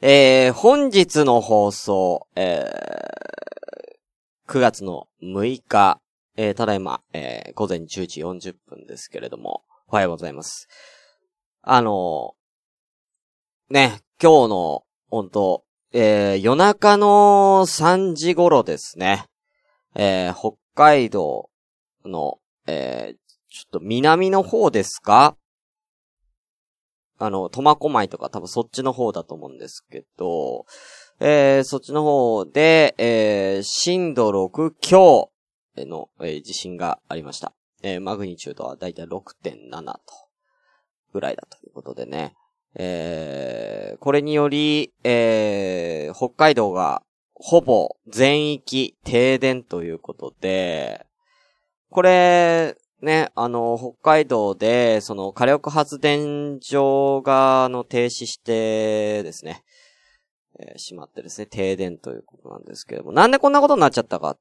えー、本日の放送、えー、9月の6日、えー、ただいま、えー、午前10時40分ですけれども、おはようございます。あのー、ね、今日の、本当えー、夜中の3時頃ですね、えー、北海道の、えー、ちょっと南の方ですかあの、苫小牧とか多分そっちの方だと思うんですけど、えー、そっちの方で、えー、震度6強の、えー、地震がありました。えー、マグニチュードはだいたい6.7と、ぐらいだということでね。えー、これにより、えー、北海道がほぼ全域停電ということで、これ、ね、あの、北海道で、その火力発電所が、あの、停止してですね、えー、しまってですね、停電ということなんですけれども、なんでこんなことになっちゃったかっ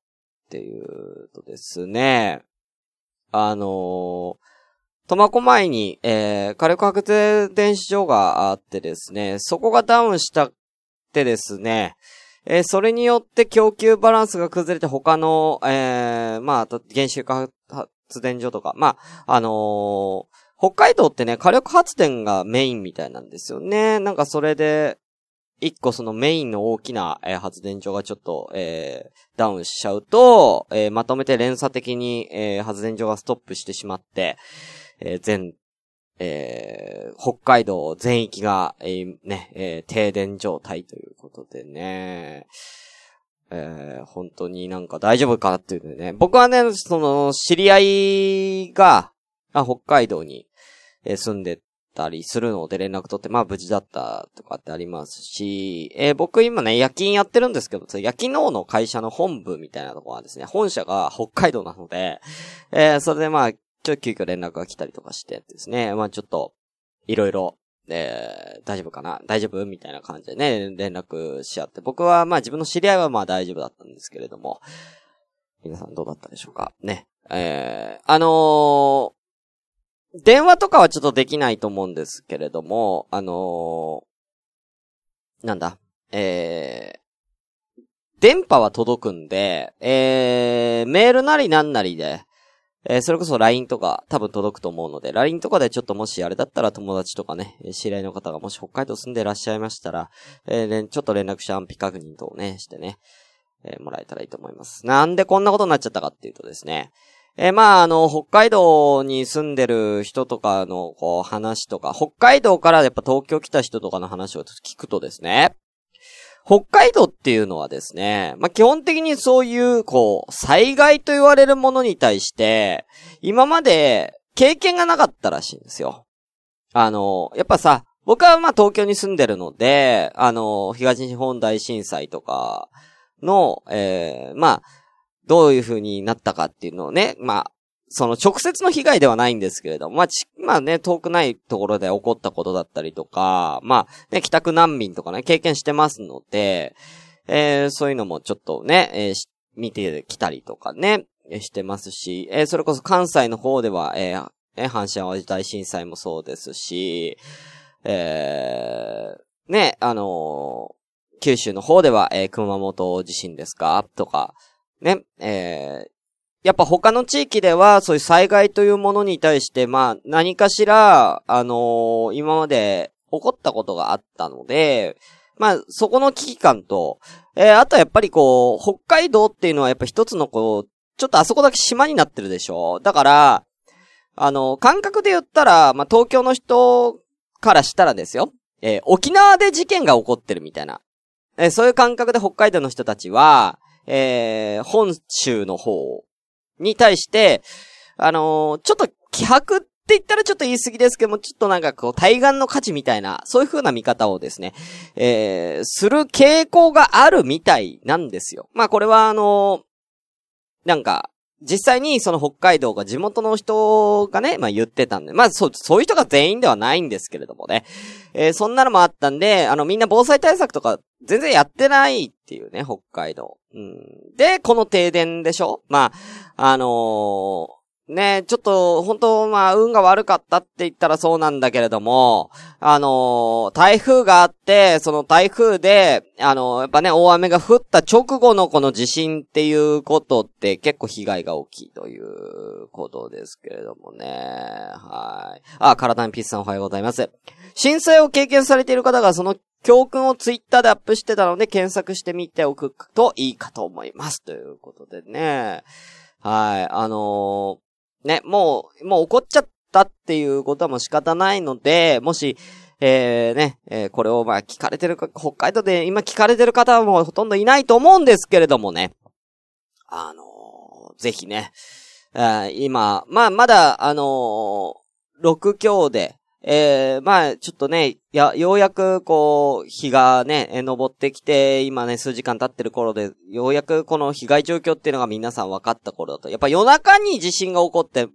ていうとですね、あの、苫小牧に、えー、火力発電所があってですね、そこがダウンしたってですね、えー、それによって供給バランスが崩れて他の、えー、まあ、原子力発電所とか、まあ、あのー、北海道ってね、火力発電がメインみたいなんですよね。なんかそれで、一個そのメインの大きな、えー、発電所がちょっと、えー、ダウンしちゃうと、えー、まとめて連鎖的に、えー、発電所がストップしてしまって、えー、全、えー、北海道全域が、えー、ね、えー、停電状態ということでね、えー、本当になんか大丈夫かっていうね。僕はね、その、知り合いが、あ北海道に、えー、住んでたりするので連絡取って、まあ無事だったとかってありますし、えー、僕今ね、夜勤やってるんですけど、夜勤のの会社の本部みたいなところはですね、本社が北海道なので、えー、それでまあ、ちょっと急遽連絡が来たりとかしてですね、まあちょっと、いろいろ、えー、大丈夫かな？大丈夫？みたいな感じでね、連絡し合って。僕は、まあ自分の知り合いはまあ大丈夫だったんですけれども、皆さんどうだったでしょうか？ね。えー、あのー、電話とかはちょっとできないと思うんですけれども、あのー、なんだ、えー、電波は届くんで、えー、メールなりなんなりで、えー、それこそ LINE とか多分届くと思うので、LINE とかでちょっともしあれだったら友達とかね、知り合いの方がもし北海道住んでいらっしゃいましたら、えー、ちょっと連絡して安否確認とね、してね、えー、もらえたらいいと思います。なんでこんなことになっちゃったかっていうとですね、えー、まあ、あの、北海道に住んでる人とかの、こう、話とか、北海道からやっぱ東京来た人とかの話を聞くとですね、北海道っていうのはですね、まあ、基本的にそういう、こう、災害と言われるものに対して、今まで経験がなかったらしいんですよ。あの、やっぱさ、僕はま、東京に住んでるので、あの、東日本大震災とかの、えー、まあ、どういう風になったかっていうのをね、まあ、その直接の被害ではないんですけれども、まあ、ち、まあね、遠くないところで起こったことだったりとか、まあ、ね、帰宅難民とかね、経験してますので、えー、そういうのもちょっとね、えー、見てきたりとかね、してますし、えー、それこそ関西の方では、えー、え阪神淡路大震災もそうですし、えー、ね、あのー、九州の方では、えー、熊本地震ですか？とか、ね、えー、やっぱ他の地域では、そういう災害というものに対して、まあ、何かしら、あのー、今まで起こったことがあったので、まあ、そこの危機感と、えー、あとはやっぱりこう、北海道っていうのはやっぱ一つのこう、ちょっとあそこだけ島になってるでしょだから、あの、感覚で言ったら、まあ、東京の人からしたらですよ。えー、沖縄で事件が起こってるみたいな。えー、そういう感覚で北海道の人たちは、えー、本州の方に対して、あのー、ちょっと気迫って言ったらちょっと言い過ぎですけども、ちょっとなんかこう、対岸の価値みたいな、そういう風な見方をですね、えー、する傾向があるみたいなんですよ。まあこれはあのー、なんか、実際にその北海道が地元の人がね、まあ言ってたんで、まあそう、そういう人が全員ではないんですけれどもね。えー、そんなのもあったんで、あのみんな防災対策とか全然やってないっていうね、北海道。うん。で、この停電でしょ？まあ、あのー、ね、ちょっと、本当まあ、運が悪かったって言ったらそうなんだけれども、あのー、台風があって、その台風で、あのー、やっぱね、大雨が降った直後のこの地震っていうことって結構被害が大きいということですけれどもね。はい。あ、体にピッサンおはようございます。震災を経験されている方がその教訓をツイッターでアップしてたので検索してみておくといいかと思います。ということでね。はい。あのー、ね、もう、もう怒っちゃったっていうことはもう仕方ないので、もし、えー、ね、えー、これをまあ聞かれてるか、北海道で今聞かれてる方はもうほとんどいないと思うんですけれどもね。あのー、ぜひね、今、まあまだ、あのー、6強で、えー、まあ、ちょっとね、や、ようやく、こう、日がね、登ってきて、今ね、数時間経ってる頃で、ようやくこの被害状況っていうのが皆さん分かった頃だと。やっぱ夜中に地震が起こって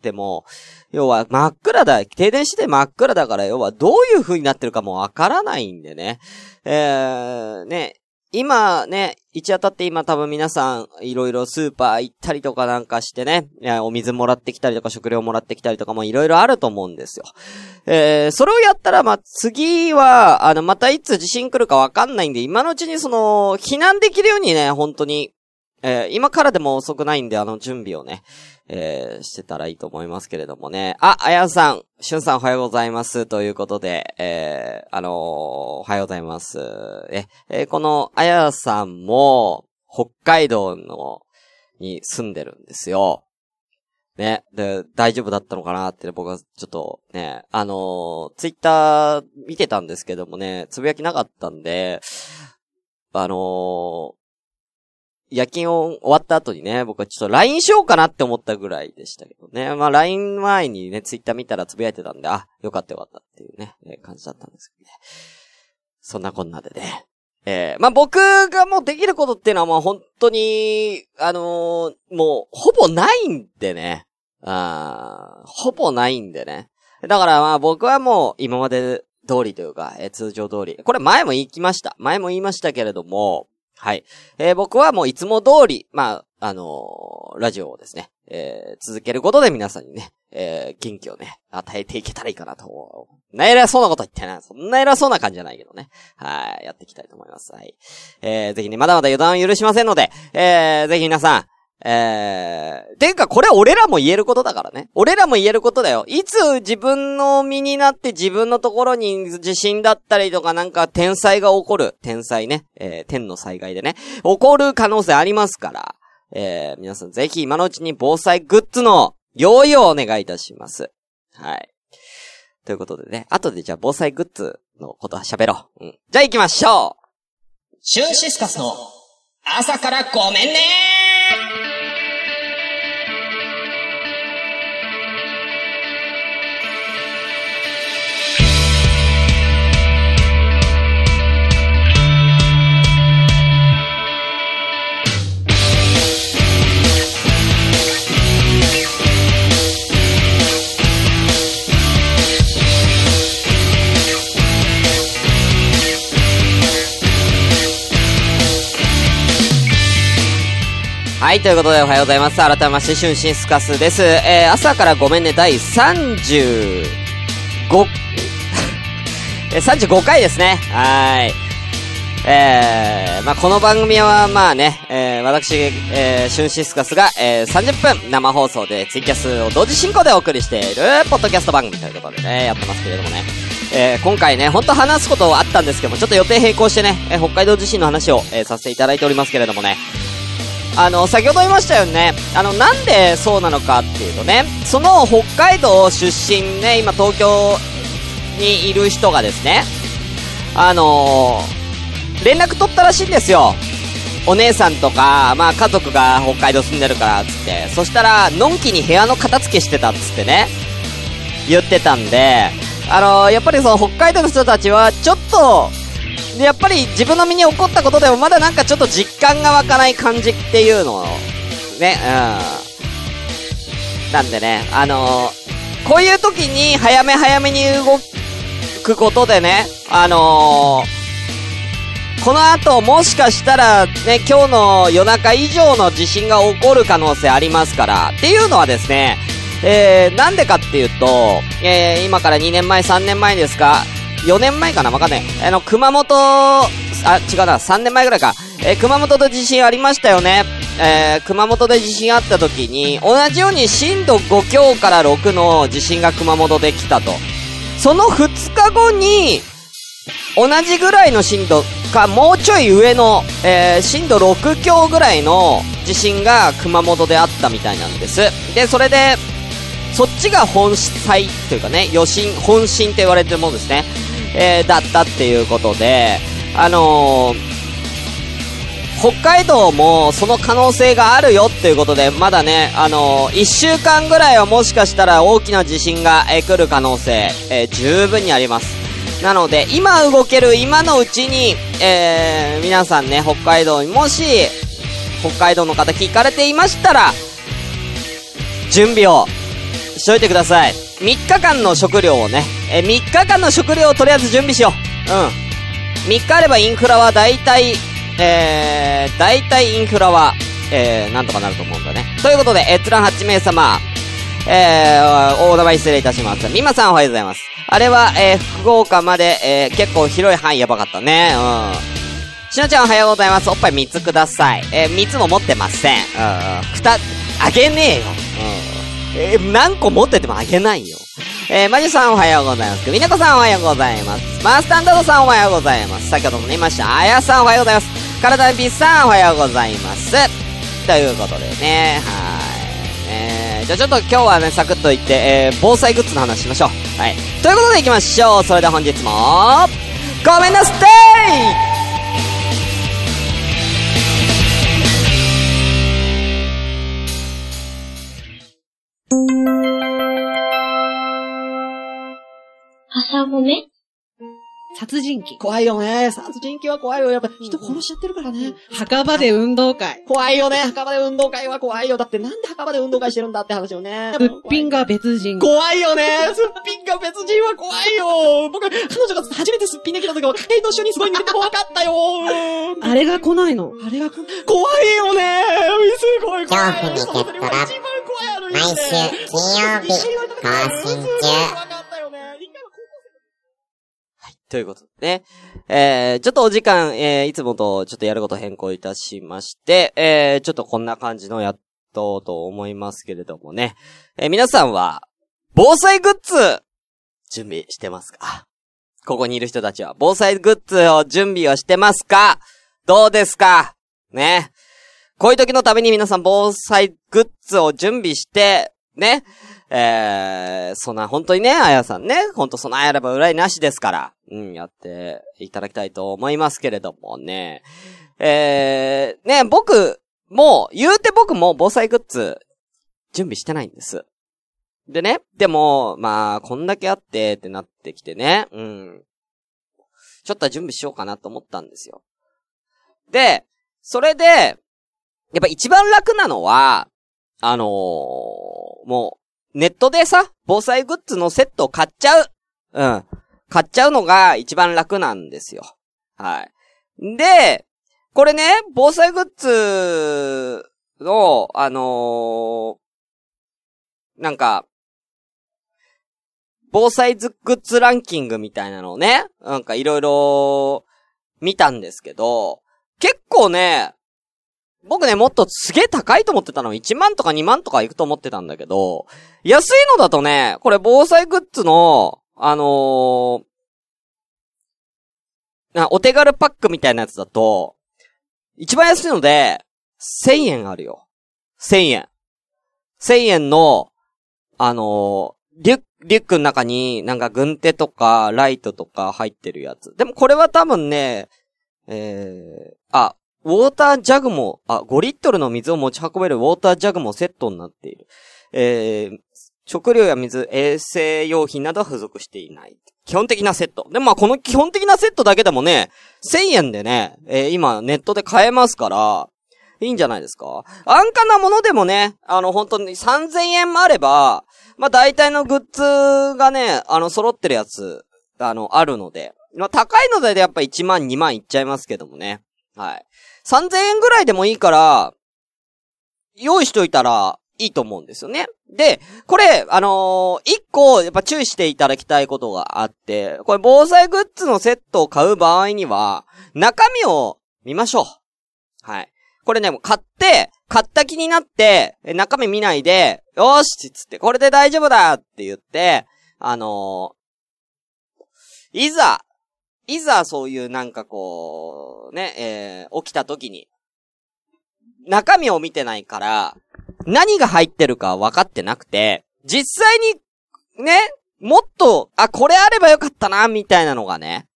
ても、要は真っ暗だ、停電して真っ暗だから、要はどういう風になってるかもわからないんでね。えー、ね、今ね、一当たって今多分皆さん、いろいろスーパー行ったりとかなんかしてね、お水もらってきたりとか食料もらってきたりとかもいろいろあると思うんですよ。えー、それをやったら、ま、次は、あの、またいつ地震来るかわかんないんで、今のうちにその、避難できるようにね、本当に、えー、今からでも遅くないんで、あの、準備をね、えー、してたらいいと思いますけれどもね。あ、あやさん、しゅんさんおはようございます。ということで、えー、あのー、おはようございます。え、えー、このあやさんも、北海道の、に住んでるんですよ。ね。で、大丈夫だったのかなって僕はちょっとね、あの、ツイッター見てたんですけどもね、つぶやきなかったんで、あの、夜勤を終わった後にね、僕はちょっと LINE しようかなって思ったぐらいでしたけどね。まあ LINE 前にね、ツイッター見たらつぶやいてたんで、あ、よかったよかったっていうね、えー、感じだったんですけどね。そんなこんなでね。えー、まあ僕がもうできることっていうのはもう本当に、あのー、もうほぼないんでね。あほぼないんでね。だからまあ僕はもう今まで通りというか、えー、通常通り。これ前も言いました。前も言いましたけれども、はい。えー、僕はもういつも通り、まあ、あのー、ラジオをですね、えー、続けることで皆さんにね、えー、元気をね、与えていけたらいいかなと。な偉そうなこと言ってない。そんな偉そうな感じじゃないけどね。はい、やっていきたいと思います。はい。えー、ぜひね、まだまだ予断を許しませんので、えー、ぜひ皆さん、えー、ていうかこれ俺らも言えることだからね。俺らも言えることだよ。いつ自分の身になって自分のところに地震だったりとかなんか天災が起こる。天災ね。えー、天の災害でね。起こる可能性ありますから。えー、皆さんぜひ今のうちに防災グッズの用意をお願いいたします。はい。ということでね。後でじゃあ防災グッズのことは喋ろう。うん。じゃあ行きましょうシュンシスカスの朝からごめんねはい、ということでおはようございます。改めまして、シュンシスカスです。えー、朝からごめんね、第35、え35回ですね。はい。えー、まあ、この番組は、まあね、えー、私、えー、シュンシスカスが、えー、30分生放送でツイキャスを同時進行でお送りしている、ポッドキャスト番組ということでね、やってますけれどもね。えー、今回ね、ほんと話すことはあったんですけども、ちょっと予定並行してね、えー、北海道地震の話を、えー、させていただいておりますけれどもね。あの、先ほど言いましたよね。あの、なんでそうなのかっていうとね、その北海道出身ね、今東京にいる人がですね、あのー、連絡取ったらしいんですよ。お姉さんとか、まあ家族が北海道住んでるからっ、つって。そしたら、のんきに部屋の片付けしてたっつってね、言ってたんで、あのー、やっぱりその北海道の人たちは、ちょっと、で、やっぱり自分の身に起こったことでもまだなんかちょっと実感が湧かない感じっていうのを、ね、うん。なんでね、あのー、こういう時に早め早めに動くことでね、あのこの後もしかしたらね、今日の夜中以上の地震が起こる可能性ありますから、っていうのはですね、えー、なんでかっていうと、えー、今から2年前、3年前ですか、4年前かなわかんない。あの、熊本、あ、違うな、3年前ぐらいか。えー、熊本で地震ありましたよね。えー、熊本で地震あった時に、同じように震度5強から6の地震が熊本で来たと。その2日後に、同じぐらいの震度か、もうちょい上の、えー、震度6強ぐらいの地震が熊本であったみたいなんです。で、それで、そっちが本災というかね、余震、本震って言われてるものですね。えー、だったっていうことで、あのー、北海道もその可能性があるよっていうことで、まだね、あのー、一週間ぐらいはもしかしたら大きな地震が、えー、来る可能性、えー、十分にあります。なので、今動ける今のうちに、えー、皆さんね、北海道にもし、北海道の方聞かれていましたら、準備をしといてください。3日間の食料をね、え、3日間の食料をとりあえず準備しよう。うん。3日あればインフラは大体、えー、大体インフラは、えー、なんとかなると思うんだね。ということで、閲覧8名様、えー、大玉失礼いたします。みまさんおはようございます。あれは、えー、福岡まで、えー、結構広い範囲やばかったね。うん。しのちゃんおはようございます。おっぱい3つください。えー、3つも持ってません。うん、ふた、あげねえよ。うん。えー、何個持っててもあげないよ。えー、マジさんおはようございます。みなこさんおはようございます。マスタンダードさんおはようございます。先ほども言いました。あやさんおはようございます。体ビさんおはようございます。ということでね、はい。えー、じゃあちょっと今日はね、サクッといって、えー、防災グッズの話しましょう。はい。ということで行きましょう。それでは本日も、ごめんなさいは朝ごめ殺人鬼。怖いよね。殺人鬼は怖いよ。やっぱ人殺しちゃってるからね。墓場で運動会。怖いよね。墓場で運動会は怖いよ。だってなんで墓場で運動会してるんだって話よね。すっぴんが別人。怖いよね。すっぴんが別人は怖いよ。僕、彼女が初めてすっぴんできた時は、ヘイと一緒にすごい見てて怖かったよ。あれが来ないの？あれが来怖いよね。すごい怖い。恐怖にゲットラ毎週金曜日更新中。ということでね。えー、ちょっとお時間、えー、いつもとちょっとやること変更いたしまして、えー、ちょっとこんな感じのやっとうと思いますけれどもね。えー、皆さんは、防災グッズ、準備してますか？ここにいる人たちは、防災グッズを準備をしてますか？どうですか？ね。こういう時のために皆さん防災グッズを準備して、ね。えー、そんな、本当にね、あやさんね、ほんとそんなやれば裏いなしですから、うん、やっていただきたいと思いますけれどもね。えー、ね、僕、もう、言うて僕も防災グッズ、準備してないんです。でね、でも、まあ、こんだけあってってなってきてね、うん。ちょっと準備しようかなと思ったんですよ。で、それで、やっぱ一番楽なのは、あのー、もネットでさ、防災グッズのセットを買っちゃう。うん。買っちゃうのが一番楽なんですよ。はい。で、これね、防災グッズの、あのー、なんか、防災グッズランキングみたいなのをね、なんかいろいろ見たんですけど、結構ね、僕ね、もっとすげえ高いと思ってたの。1万とか2万とかいくと思ってたんだけど、安いのだとね、これ防災グッズの、あのー、お手軽パックみたいなやつだと、一番安いので、1000円あるよ。1000円。1000円の、あのー、リュック、リュックの中になんか軍手とかライトとか入ってるやつ。でもこれは多分ね、えー、あ、ウォータージャグも、あ、5リットルの水を持ち運べるウォータージャグもセットになっている。えー、食料や水、衛生用品などは付属していない。基本的なセット。でまあこの基本的なセットだけでもね、1000円でね、えー、今ネットで買えますから、いいんじゃないですか安価なものでもね、あの本当に3000円もあれば、まあ大体のグッズがね、あの揃ってるやつ、あの、あるので、まあ、高いのでやっぱ1万2万いっちゃいますけどもね。はい。3000円ぐらいでもいいから、用意しといたらいいと思うんですよね。で、これ、あのー一個、やっぱ注意していただきたいことがあって、これ防災グッズのセットを買う場合には、中身を見ましょう。はい。これね、もう買って、買った気になって、中身見ないで、よーしつって、これで大丈夫だって言って、あのーいざ、いざそういうなんかこう、ね、えー起きた時に、中身を見てないから、何が入ってるか分かってなくて、実際に、ね、もっと、あ、これあればよかったな、みたいなのがね、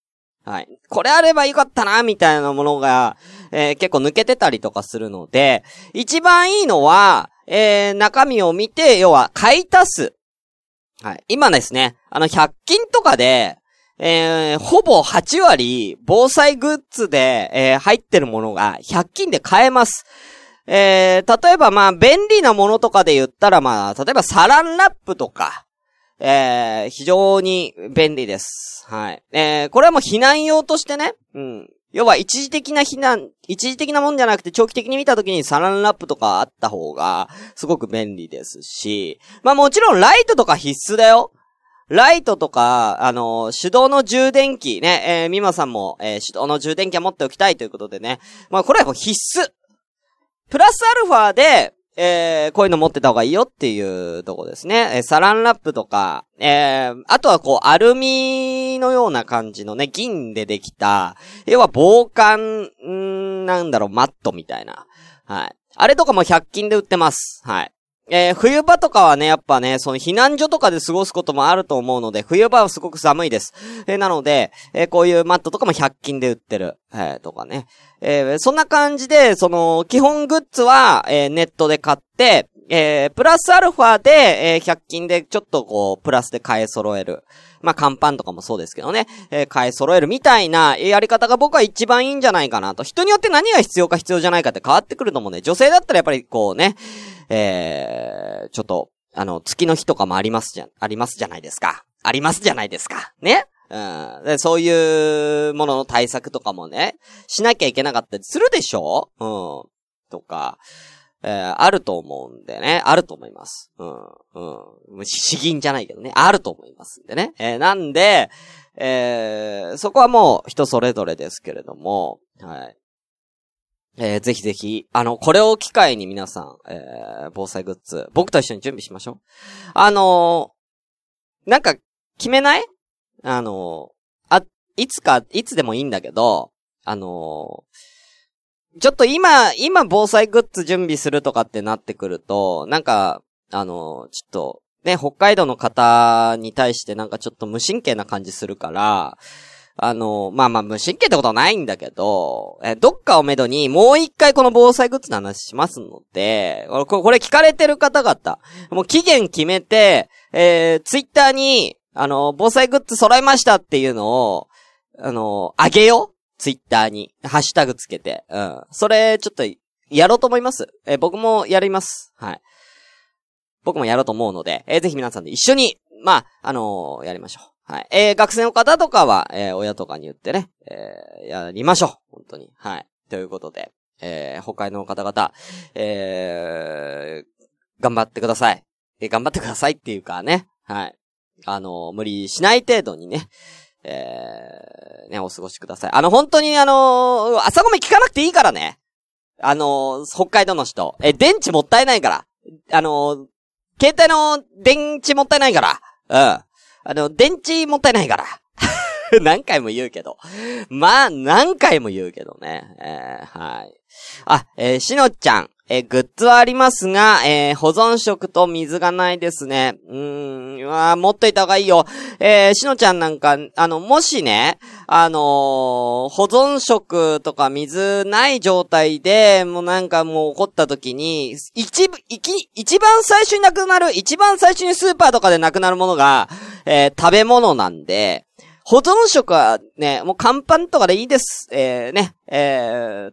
はい。これあればよかったな、みたいなものが、えー結構抜けてたりとかするので、一番いいのは、えー中身を見て、要は、買い足す。はい。今ですね、あの、100均とかで、えーほぼ8割、防災グッズで、えー入ってるものが、100均で買えます。えー例えばまあ、便利なものとかで言ったらまあ、例えばサランラップとか、えー非常に便利です。はい。えーこれはもう避難用としてね、うん。要は一時的な避難、一時的なもんじゃなくて長期的に見たときにサランラップとかあった方が、すごく便利ですし、まあもちろんライトとか必須だよ。ライトとか、あの手動の充電器ね、えー、みまさんも、えー手動の充電器は持っておきたいということでね。まあこれはもう必須。プラスアルファで、えー、こういうの持ってた方がいいよっていうとこですね。えーサランラップとか、えー、あとはこう、アルミのような感じのね、銀でできた、要は防寒、んなんだろう、マットみたいな。はい。あれとかも100均で売ってます。はい。えー冬場とかはね、やっぱね、その避難所とかで過ごすこともあると思うので、冬場はすごく寒いです。えーなので、えーこういうマットとかも100均で売ってる。えーとかね。えそんな感じで、その、基本グッズは、えネットで買って、えープラスアルファで、えー100均でちょっとこう、プラスで買い揃える。まあ、乾パンとかもそうですけどね。えー買い揃えるみたいなやり方が僕は一番いいんじゃないかなと。人によって何が必要か必要じゃないかって変わってくると思うね。女性だったらやっぱりこうね、えー、ちょっと、あの、月の日とかもありますじゃ、ありますじゃないですか。ありますじゃないですか。ね？うん。で、そういうものの対策とかもね、しなきゃいけなかったりするでしょ？うん。とか、えー、あると思うんでね。あると思います。うん。うん。詩吟じゃないけどね。あると思いますんでね。えーなんで、えー、そこはもう人それぞれですけれども、はい。えー、ぜひぜひ、あの、これを機会に皆さん、えー、防災グッズ、僕と一緒に準備しましょう。あのーなんか、決めない？あのーあ、いつか、いつでもいいんだけど、あのーちょっと今、今防災グッズ準備するとかってなってくると、なんか、あのちょっと、ね、北海道の方に対してなんかちょっと無神経な感じするから、あの、まあまあ無神経ってことはないんだけど、え、どっかをめどにもう一回この防災グッズの話しますので、これこれ聞かれてる方々、もう期限決めて、えー、ツイッターに、あの、防災グッズ揃いましたっていうのを、あの、あげよう。ツイッターに。ハッシュタグつけて。うん。それ、ちょっと、やろうと思います。え僕もやります。はい。僕もやろうと思うので、えーぜひ皆さんで一緒に、まあ、あのーやりましょう。はい。えー学生の方とかは、えー親とかに言ってね、えーやりましょう。本当に。はい。ということで、えー北海の方々、えー頑張ってください。えー頑張ってくださいっていうかね、はい。あのー無理しない程度にね、えーね、お過ごしください。あの、本当にあのー朝ごめ聞かなくていいからね。あのー北海道の人。え、電池もったいないから。あのー携帯の電池もったいないから。うん。あの、電池もったいないから。何回も言うけど。まあ、何回も言うけどね。えーはい。あ、えーしのちゃん。えーグッズはありますが、えー保存食と水がないですね。うーん、わ持っといた方がいいよ。えーしのちゃんなんか、あの、もしね、あのー保存食とか水ない状態で、もうなんかもう起こった時に、一部、いき、一番最初になくなる、一番最初にスーパーとかでなくなるものが、え食べ物なんで、保存食はね、もう乾パンとかでいいです。え、ね、え、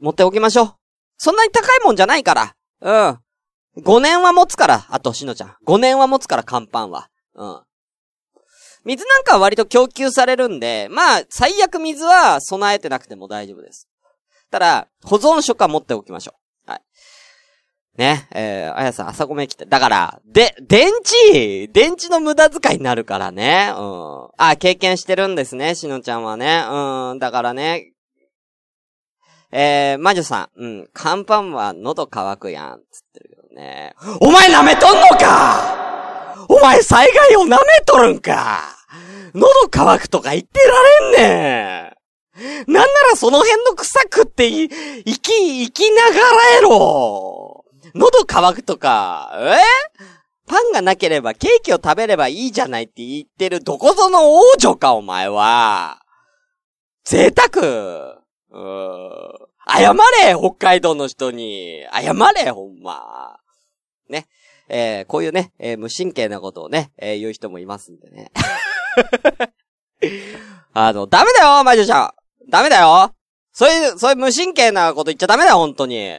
持っておきましょう。そんなに高いもんじゃないから。うん。5年は持つから、あと、しのちゃん。5年は持つから、乾パンは。うん。水なんかは割と供給されるんで、まあ、最悪水は備えてなくても大丈夫です。ただ、保存食は持っておきましょう。はい。ね、えー、あやさん朝ごめん来て。だから、で、電池電池の無駄遣いになるからね。うん。あ、経験してるんですね、しのちゃんはね。うん、だからね。えー、魔女さん。うん、乾パンは喉乾くやん。つってるけどね。お前舐めとんのかお前災害を舐めとるんか喉乾くとか言ってられんねん。なんならその辺の草食ってい、生き、生きながらえろ喉乾くとか、え？パンがなければケーキを食べればいいじゃないって言ってるどこぞの王女かお前は。贅沢。うーん。謝れ北海道の人に。謝れほんま。ね。えー、こういうね、えー無神経なことをね、えー言う人もいますんでね。あの、ダメだよ、マジョちゃん。ダメだよ。そういう、そういう無神経なこと言っちゃダメだよ、本当に。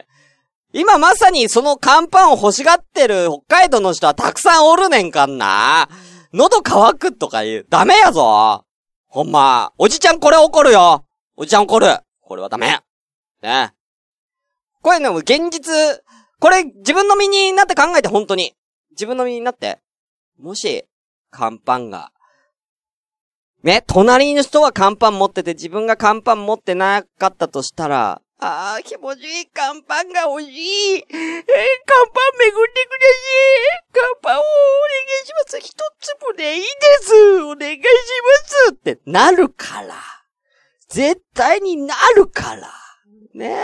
今まさにその乾パンを欲しがってる北海道の人はたくさんおるねんかんな。喉乾くとか言う。ダメやぞ。ほんま。おじちゃんこれ怒るよ。おじちゃん怒る。これはダメ。ね。これね、も現実、これ自分の身になって考えて、本当に。自分の身になって。もし、乾パンが、ね、隣の人は乾パン持ってて自分が乾パン持ってなかったとしたら、ああ、気持ちいい乾パンが欲しい。えー、乾パン巡ってください。乾パンをお願いします。一粒でいいです。お願いします。ってなるから。絶対になるから。ね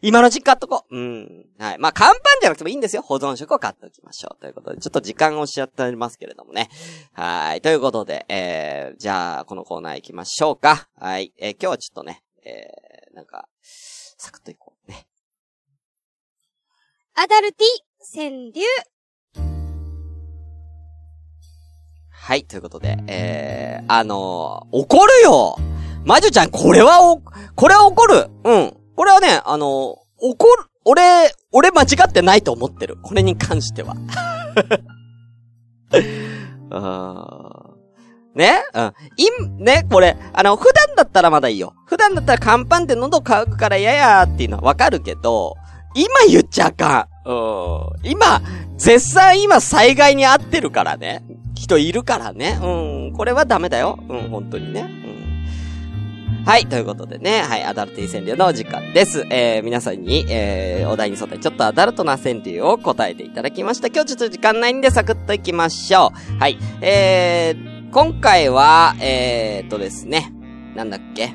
今のうちに買っとこう。うん。はい。まあ、乾パンじゃなくてもいいんですよ。保存食を買っておきましょう。ということで、ちょっと時間をおっしゃっておりますけれどもね。はい。ということで、えー、じゃあ、このコーナー行きましょうか。はい。えー、今日はちょっとね、えー、なんか、サクッといこうね。アダルティ、川柳。はい。ということで、えー、あのー、怒るよ魔女ちゃん、これはお、これは怒るうん。これはね、あの、怒る、俺、俺間違ってないと思ってる。これに関しては。あね？うん。いね、これ、あの、普段だったらまだいいよ。普段だったら乾パンで喉乾くから嫌やーっていうのはわかるけど、今言っちゃあかん。うん。今、絶賛今災害に遭ってるからね。人いるからね。うん。これはダメだよ。うん、本当にね。うん。はい、ということでね、はい、アダルティ川柳のお時間です。えー、皆さんに、えー、お題に沿ってちょっとアダルトな川柳を答えていただきました。今日ちょっと時間ないんでサクッといきましょう。はい、えー、今回は、えーっとですね、なんだっけ？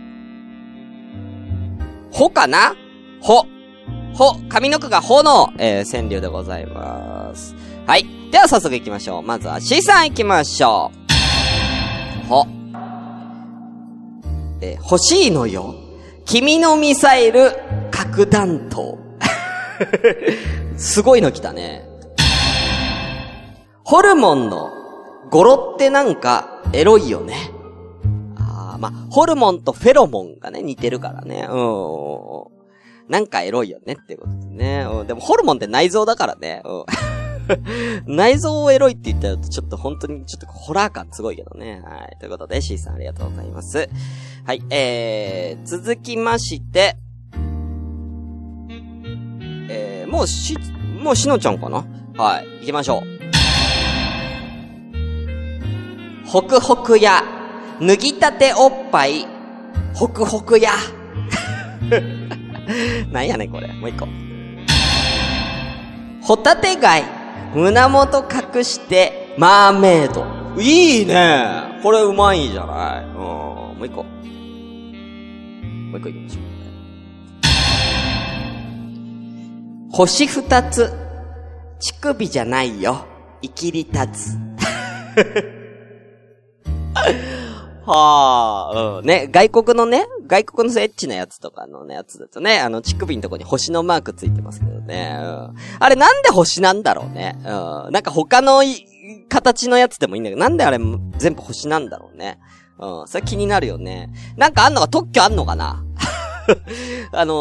ほかな？ほ。ほ、上の句がほの、えー、川柳でございます。はい。では早速行きましょう。まずは C さん行きましょう。ほ。えー欲しいのよ。君のミサイル、核弾頭。すごいの来たね。ホルモンの、ゴロってなんか、エロいよね。あまあ、ホルモンとフェロモンがね、似てるからね。うん。なんかエロいよねってことですね。うん、でもホルモンって内臓だからね。うん。内臓をエロいって言ったらちょっと本当にちょっとホラー感すごいけどね。はい。ということで C さんありがとうございます。はい。えー、続きまして、えー、もうし、もうしのちゃんかな？はい。行きましょう。ホクホクや、脱ぎたておっぱい、ホクホクや。なんやねんこれ。もう一個。ホタテ貝、胸元隠して、マーメイド。いいねこれうまいじゃない？うん。もう一個。もう一個いきましょう。星二つ、乳首じゃないよ。生きり立つ。はあ、うん。ね、外国のね、外国のエッチなやつとかの、やつだとね、あの、乳首のとこに星のマークついてますけどね。うん。あれなんで星なんだろうね。うん。なんか他の形のやつでもいいんだけど、なんであれ全部星なんだろうね。うん。それ気になるよね。なんかあんのか、特許あんのかな？あの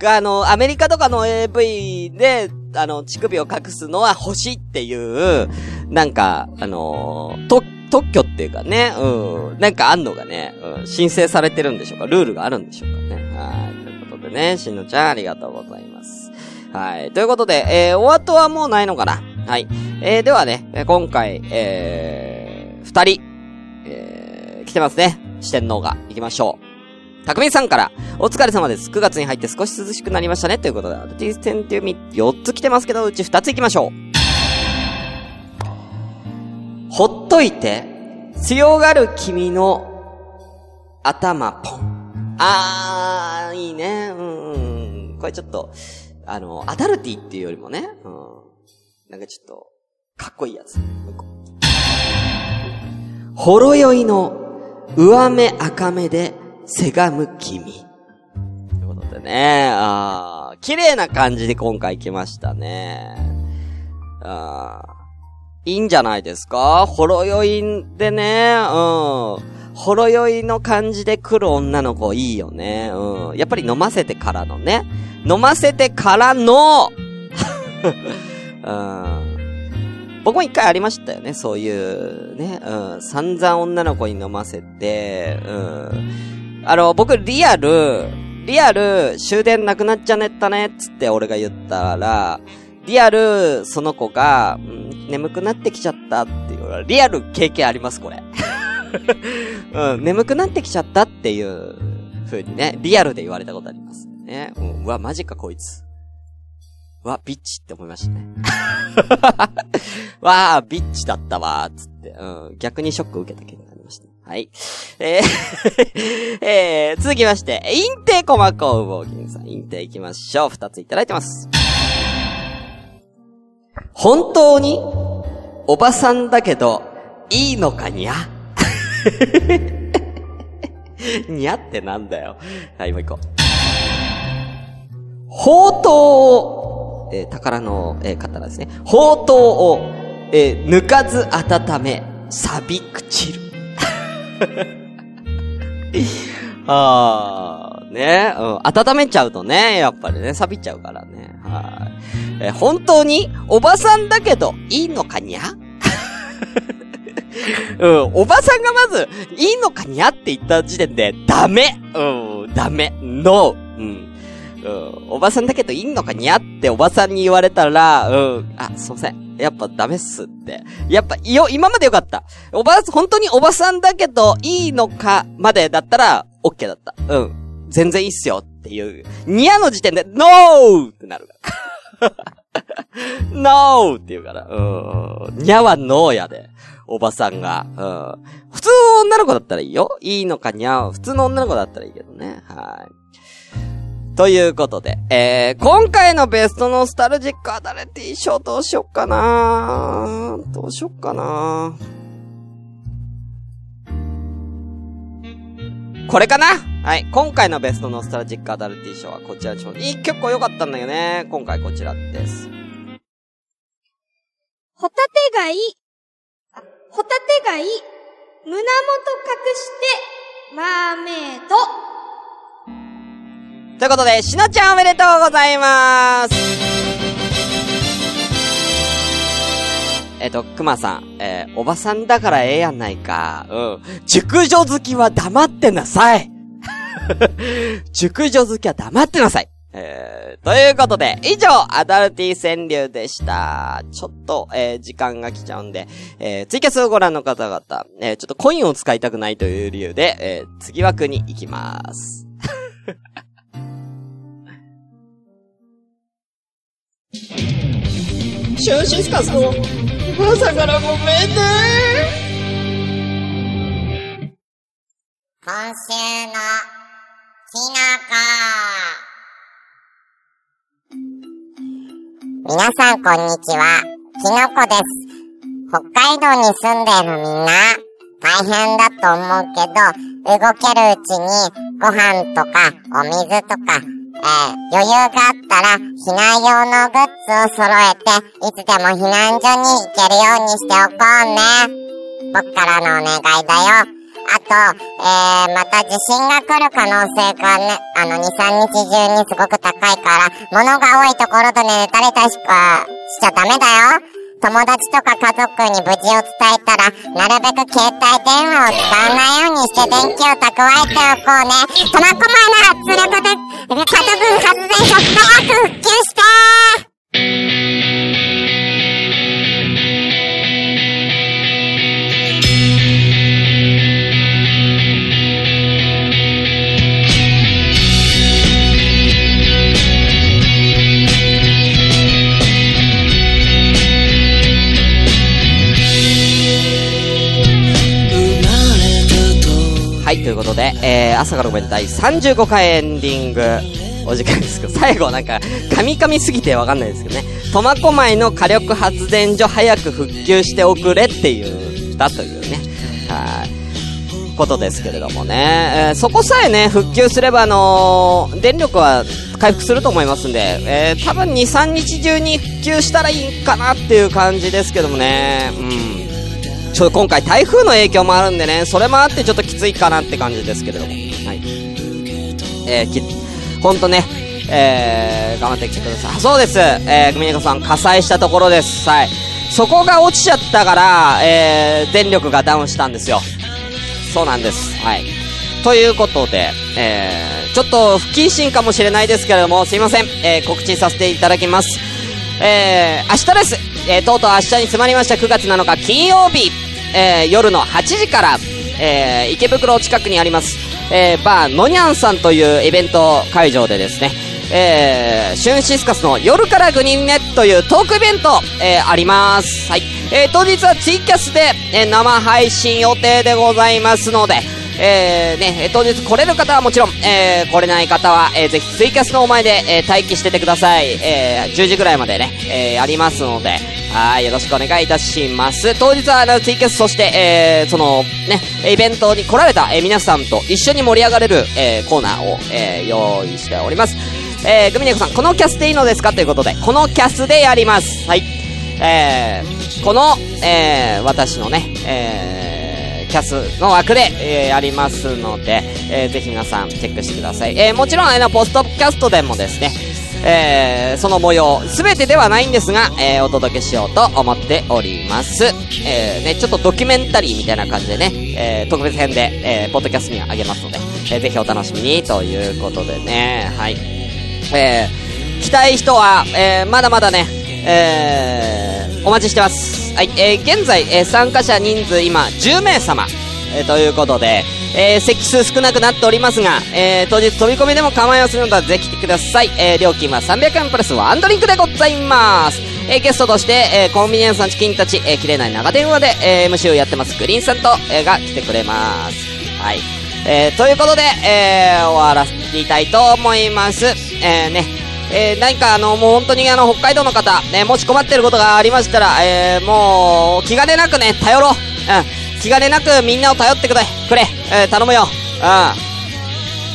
ー、あの、アメリカとかの AV で、あの、乳首を隠すのは星っていう、なんか、あのー、と、特許っていうかね、うん、なんかあんのがね、うん、申請されてるんでしょうかルールがあるんでしょうかね。はい。ということでね、しんのちゃんありがとうございます。はい。ということで、えー、お後はもうないのかなはい。えー、ではね、今回、えー、二人、えー、来てますね。四天王が。行きましょう。たくみさんから、お疲れ様です。9月に入って少し涼しくなりましたね。ということで、アルティステンティウミ4つ来てますけど、うち2つ行きましょう。ほっといて、強がる君の頭ポン。あー、いいね。うん、うん。これちょっと、あの、アダルティっていうよりもね、うん。なんかちょっと、かっこいいやつ。ほろ酔いの上目赤目でせがむ君。ということでね、あー、綺麗な感じで今回来ましたね。あー、いいんじゃないですか？ほろ酔いでね、うん。ほろ酔いの感じで来る女の子いいよね。うん。やっぱり飲ませてからのね。飲ませてからの、うん。僕も一回ありましたよね、そういう、ね、うん。散々女の子に飲ませて、うん。あの、僕リアル、リアル、終電なくなっちゃねったね、つって俺が言ったら、リアル、その子が、うん、眠くなってきちゃったっていう、リアル経験あります、これ。うん、眠くなってきちゃったっていう風にね、リアルで言われたことありますね。うん、うわ、マジかこいつ。うわ、ビッチって思いましたね。わあ、ビッチだったわ、つって。うん、逆にショック受けたけどありました。はい。えー えー、続きまして、インテコマコウボウギンさん、インテ行きましょう。二ついただいてます。本当に、おばさんだけど、いいのかにゃ？にゃってなんだよ。はい、もう一個。宝刀を、えー宝の、えー刀ですね。宝刀を、えー抜かず温め、錆び朽ちる。あー、ね、うん、温めちゃうとね、やっぱりね、錆びちゃうからね。はい。え本当に、おばさんだけど、いいのかにゃ？うん、おばさんがまず、いいのかにゃって言った時点で、ダメうん、ダメノーうん。うん、おばさんだけどいいのかにゃっておばさんに言われたら、うん、あ、すいません。やっぱダメっすって。やっぱ、よ、今までよかった。おば、本当におばさんだけどいいのかまでだったら、オッケーだった。うん。全然いいっすよっていう。にゃの時点で、ノーってなるから。ノーって言うから。うん。にゃはノーやで。おばさんが。うん。普通の女の子だったらいいよ。いいのかにゃ。普通の女の子だったらいいけどね。はい。ということで、えー、今回のベストノスタルジックアダルティ賞どうしよっかなどうしよっかなこれかな？はい。今回のベストノスタルジックアダルティ賞はこちらでしょう。いい結構良かったんだよね。今回こちらです。ホタテ貝、あホタテ貝、胸元隠して、マーメイド。ということで、しのちゃんおめでとうございますえっと、くまさん、えー、おばさんだからええやんないか。うん。熟女好きは黙ってなさい 熟女好きは黙ってなさいえー、ということで、以上、アダルティ川柳でした。ちょっと、えー、時間が来ちゃうんで、えー、ツイキャスをご覧の方々、えー、ちょっとコインを使いたくないという理由で、えー、次枠に行きます。シュンシスカスの朝からごめんね今週のきのこ。皆さんこんにちは、きのこです。北海道に住んでるみんな、大変だと思うけど、動けるうちにご飯とかお水とか、えー余裕があったら避難用のグッズを揃えて、いつでも避難所に行けるようにしておこうね。僕からのお願いだよ。あと、えー、また地震が来る可能性がね、あの、2、3日中にすごく高いから、物が多いところで寝たりとしかしちゃダメだよ。友達とか家族に無事を伝えたら、なるべく携帯電話を使わないようにして電気を蓄えておこうね。苫小牧の圧力で、家族発電所早く復旧してはい、ということで、えー、朝からごめん第35回エンディング、お時間ですけど、最後なんか、噛み噛みすぎてわかんないですけどね、苫小牧の火力発電所早く復旧しておくれっていう、だというね、はい、ことですけれどもね、えーそこさえね、復旧すればあのー電力は回復すると思いますんで、えー、多分2、3日中に復旧したらいいかなっていう感じですけどもね、うん。ちょっと今回台風の影響もあるんでね、それもあってちょっときついかなって感じですけれども。はい。えー、き、ほんとね、えー、頑張ってきてください。あそうです。えー、組猫さん火災したところです。はい。そこが落ちちゃったから、えー、電力がダウンしたんですよ。そうなんです。はい。ということで、えー、ちょっと不謹慎かもしれないですけれども、すいません。えー、告知させていただきます。えー、明日です。えー、とうとう明日に迫りました9月7日金曜日、えー、夜の8時から、えー、池袋近くにあります、えー、バーのにゃんさんというイベント会場でですね、えー、シュンシスカスの夜からグニンネというトークイベント、えー、あります。はい。えー、当日はツイキャスで、えー、生配信予定でございますので、えー、ね、当日来れる方はもちろん、えー、来れない方は、えー、ぜひツイキャスのお前で、えー、待機しててください。えー、10時ぐらいまでね、えー、ありますので、はい、よろしくお願いいたします。当日は、あの、ツイキャス、そして、えー、その、ね、イベントに来られた、えー、皆さんと一緒に盛り上がれる、えー、コーナーを、えー、用意しております。えー、グミネコさん、このキャスでいいのですか？ということで、このキャスでやります。はい。えー、この、えー、私のね、えー、キャスの枠で、えー、やりますので、えー、ぜひ皆さんチェックしてください。えー、もちろん、あの、ポストキャストでもですね、えー、その模様、すべてではないんですが、えー、お届けしようと思っております。えー、ね、ちょっとドキュメンタリーみたいな感じでね、えー、特別編で、えー、ポッドキャストにあげますので、えー、ぜひお楽しみにということでね、はい。えー、来たい人は、えー、まだまだね、えー、お待ちしてます。はい、えー、現在、えー、参加者人数今、10名様、えー、ということで、えー、席数少なくなっておりますが、えー、当日飛び込みでも構いませんので、ぜひ来てください。えー、料金は300円プラスワンドリンクでございます。えー、ゲストとして、えー、コンビニエンスさんチキンたち、えー、切れない長電話で、えー、MC をやってます、グリーンさんと、えー、が来てくれます。はい。えー、ということで、えー、終わらせていたいと思います。えー、ね、えー、何かあの、もう本当にあの、北海道の方、ね、もし困ってることがありましたら、えー、もう、気兼ねなくね、頼ろう。うん。気兼ねなくみんなを頼ってくれ。くれ。えー、頼むよ。うん。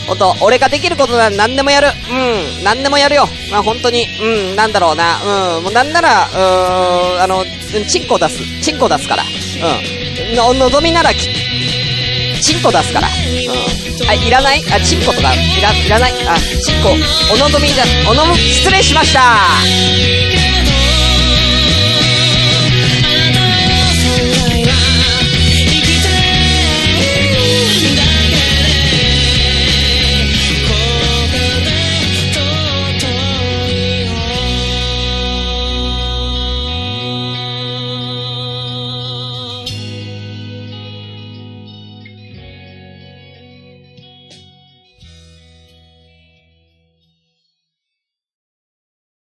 ほんと、俺ができることなら何でもやる。うん。何でもやるよ。まあ、本当に。うん。なんだろうな。うん。もうなんなら、うーん、あの、チンコ出す。チンコ出すから。うん。の、望みならき、チンコ出すから。うん。あ、いらない？あ、チンコとか、いら、いらない？あ、チンコ、お望みじゃ、おのむ、失礼しました